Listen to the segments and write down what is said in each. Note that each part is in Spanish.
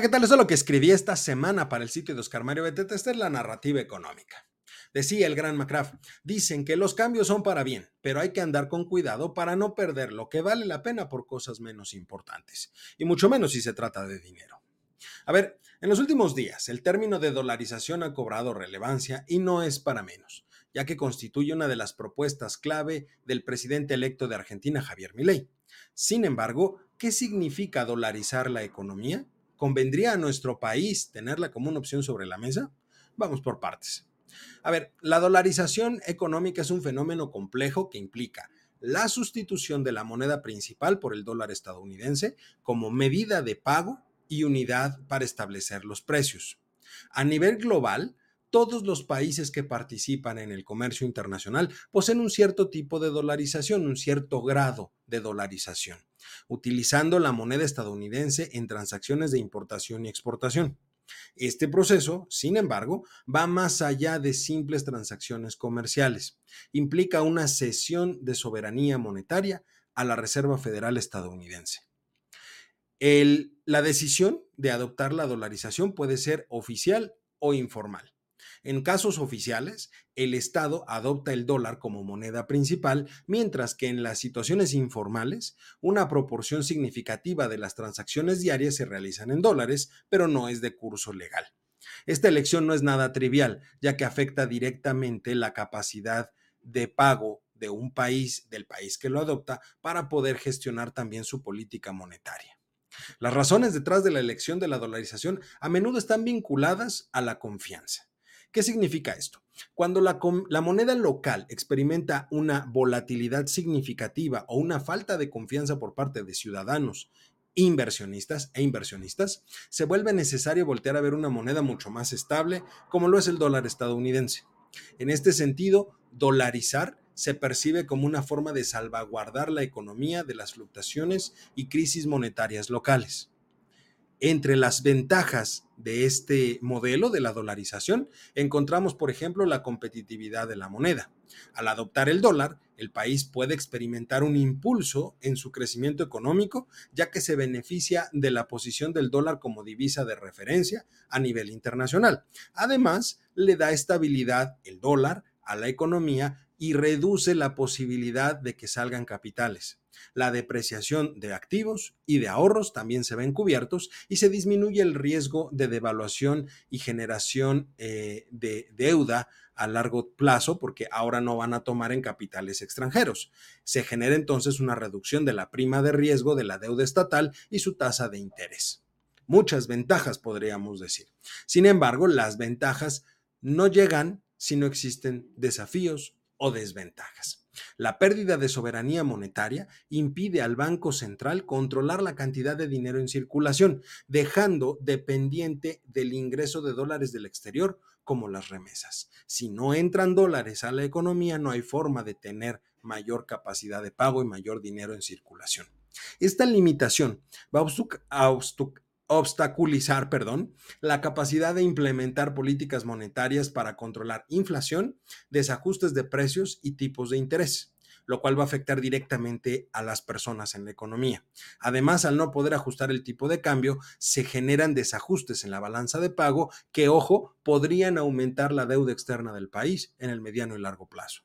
¿qué tal? Eso es lo que escribí esta semana para el sitio de Oscar Mario Beteta. Esta es la narrativa económica. Decía el gran McCraft, dicen que los cambios son para bien, pero hay que andar con cuidado para no perder lo que vale la pena por cosas menos importantes, y mucho menos si se trata de dinero. A ver, en los últimos días el término de dolarización ha cobrado relevancia y no es para menos, ya que constituye una de las propuestas clave del presidente electo de Argentina, Javier Milei. Sin embargo, ¿qué significa dolarizar la economía? ¿Convendría a nuestro país tenerla como una opción sobre la mesa? Vamos por partes. A ver, la dolarización económica es un fenómeno complejo que implica la sustitución de la moneda principal por el dólar estadounidense como medida de pago y unidad para establecer los precios. A nivel global, todos los países que participan en el comercio internacional poseen un cierto tipo de dolarización, un cierto grado de dolarización utilizando la moneda estadounidense en transacciones de importación y exportación. Este proceso, sin embargo, va más allá de simples transacciones comerciales. Implica una cesión de soberanía monetaria a la Reserva Federal estadounidense. la decisión de adoptar la dolarización puede ser oficial o informal. En casos oficiales, el Estado adopta el dólar como moneda principal, mientras que en las situaciones informales, una proporción significativa de las transacciones diarias se realizan en dólares, pero no es de curso legal. Esta elección no es nada trivial, ya que afecta directamente la capacidad de pago de un país, del país que lo adopta, para poder gestionar también su política monetaria. Las razones detrás de la elección de la dolarización a menudo están vinculadas a la confianza. ¿Qué significa esto? Cuando la, moneda local experimenta una volatilidad significativa o una falta de confianza por parte de ciudadanos, inversionistas e inversionistas, se vuelve necesario voltear a ver una moneda mucho más estable como lo es el dólar estadounidense. En este sentido, dolarizar se percibe como una forma de salvaguardar la economía de las fluctuaciones y crisis monetarias locales. Entre las ventajas de este modelo de la dolarización encontramos, por ejemplo, la competitividad de la moneda. Al adoptar el dólar, el país puede experimentar un impulso en su crecimiento económico, ya que se beneficia de la posición del dólar como divisa de referencia a nivel internacional. Además, le da estabilidad el dólar a la economía y reduce la posibilidad de que salgan capitales. La depreciación de activos y de ahorros también se ven cubiertos y se disminuye el riesgo de devaluación y generación eh, de deuda a largo plazo porque ahora no van a tomar en capitales extranjeros. Se genera entonces una reducción de la prima de riesgo de la deuda estatal y su tasa de interés. Muchas ventajas podríamos decir. Sin embargo, las ventajas no llegan si no existen desafíos o desventajas. La pérdida de soberanía monetaria impide al Banco Central controlar la cantidad de dinero en circulación, dejando dependiente del ingreso de dólares del exterior, como las remesas. Si no entran dólares a la economía, no hay forma de tener mayor capacidad de pago y mayor dinero en circulación. Esta limitación va a obstaculizar, perdón, la capacidad de implementar políticas monetarias para controlar inflación, desajustes de precios y tipos de interés, lo cual va a afectar directamente a las personas en la economía. Además, al no poder ajustar el tipo de cambio, se generan desajustes en la balanza de pago que, ojo, podrían aumentar la deuda externa del país en el mediano y largo plazo.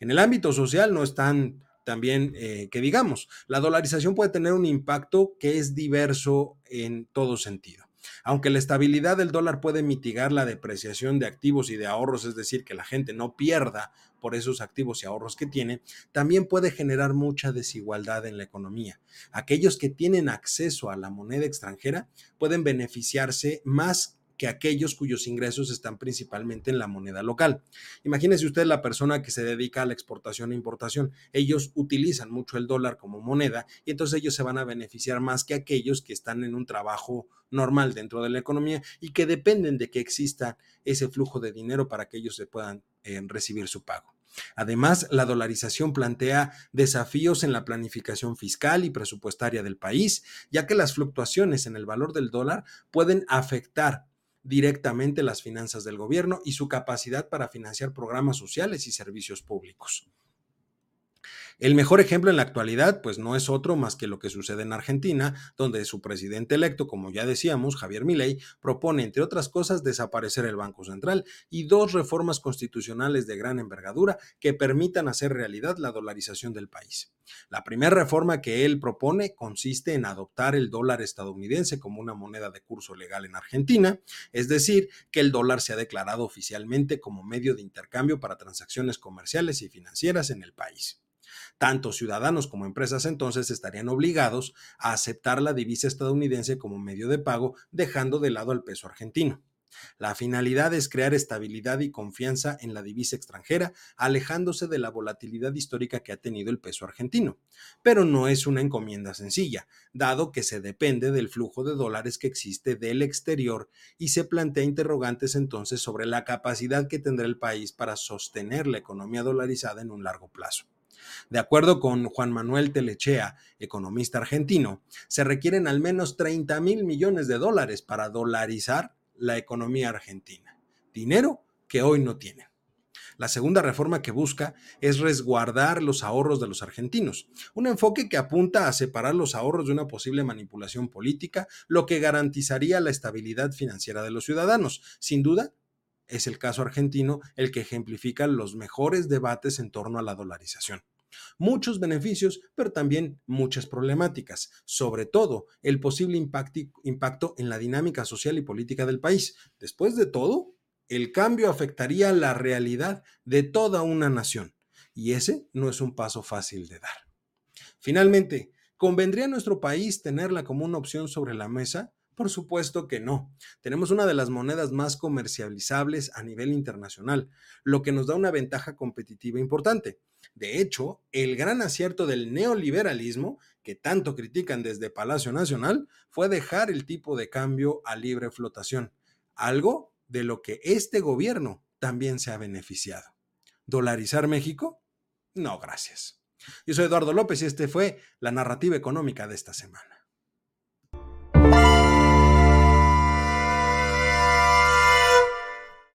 En el ámbito social no están también eh, que digamos, la dolarización puede tener un impacto que es diverso en todo sentido. Aunque la estabilidad del dólar puede mitigar la depreciación de activos y de ahorros, es decir, que la gente no pierda por esos activos y ahorros que tiene, también puede generar mucha desigualdad en la economía. Aquellos que tienen acceso a la moneda extranjera pueden beneficiarse más que aquellos cuyos ingresos están principalmente en la moneda local. Imagínese usted la persona que se dedica a la exportación e importación. Ellos utilizan mucho el dólar como moneda y entonces ellos se van a beneficiar más que aquellos que están en un trabajo normal dentro de la economía y que dependen de que exista ese flujo de dinero para que ellos se puedan eh, recibir su pago. Además, la dolarización plantea desafíos en la planificación fiscal y presupuestaria del país, ya que las fluctuaciones en el valor del dólar pueden afectar directamente las finanzas del gobierno y su capacidad para financiar programas sociales y servicios públicos. El mejor ejemplo en la actualidad, pues no es otro más que lo que sucede en Argentina, donde su presidente electo, como ya decíamos, Javier Milei, propone, entre otras cosas, desaparecer el Banco Central y dos reformas constitucionales de gran envergadura que permitan hacer realidad la dolarización del país. La primera reforma que él propone consiste en adoptar el dólar estadounidense como una moneda de curso legal en Argentina, es decir, que el dólar sea declarado oficialmente como medio de intercambio para transacciones comerciales y financieras en el país. Tanto ciudadanos como empresas entonces estarían obligados a aceptar la divisa estadounidense como medio de pago, dejando de lado al peso argentino. La finalidad es crear estabilidad y confianza en la divisa extranjera, alejándose de la volatilidad histórica que ha tenido el peso argentino. Pero no es una encomienda sencilla, dado que se depende del flujo de dólares que existe del exterior y se plantea interrogantes entonces sobre la capacidad que tendrá el país para sostener la economía dolarizada en un largo plazo. De acuerdo con Juan Manuel Telechea, economista argentino, se requieren al menos 30 mil millones de dólares para dolarizar la economía argentina. Dinero que hoy no tienen. La segunda reforma que busca es resguardar los ahorros de los argentinos, un enfoque que apunta a separar los ahorros de una posible manipulación política, lo que garantizaría la estabilidad financiera de los ciudadanos. Sin duda, es el caso argentino el que ejemplifica los mejores debates en torno a la dolarización. Muchos beneficios, pero también muchas problemáticas, sobre todo el posible impacto en la dinámica social y política del país. Después de todo, el cambio afectaría la realidad de toda una nación, y ese no es un paso fácil de dar. Finalmente, ¿convendría a nuestro país tenerla como una opción sobre la mesa? Por supuesto que no. Tenemos una de las monedas más comercializables a nivel internacional, lo que nos da una ventaja competitiva importante. De hecho, el gran acierto del neoliberalismo, que tanto critican desde Palacio Nacional, fue dejar el tipo de cambio a libre flotación, algo de lo que este gobierno también se ha beneficiado. ¿Dolarizar México? No, gracias. Yo soy Eduardo López y este fue la narrativa económica de esta semana.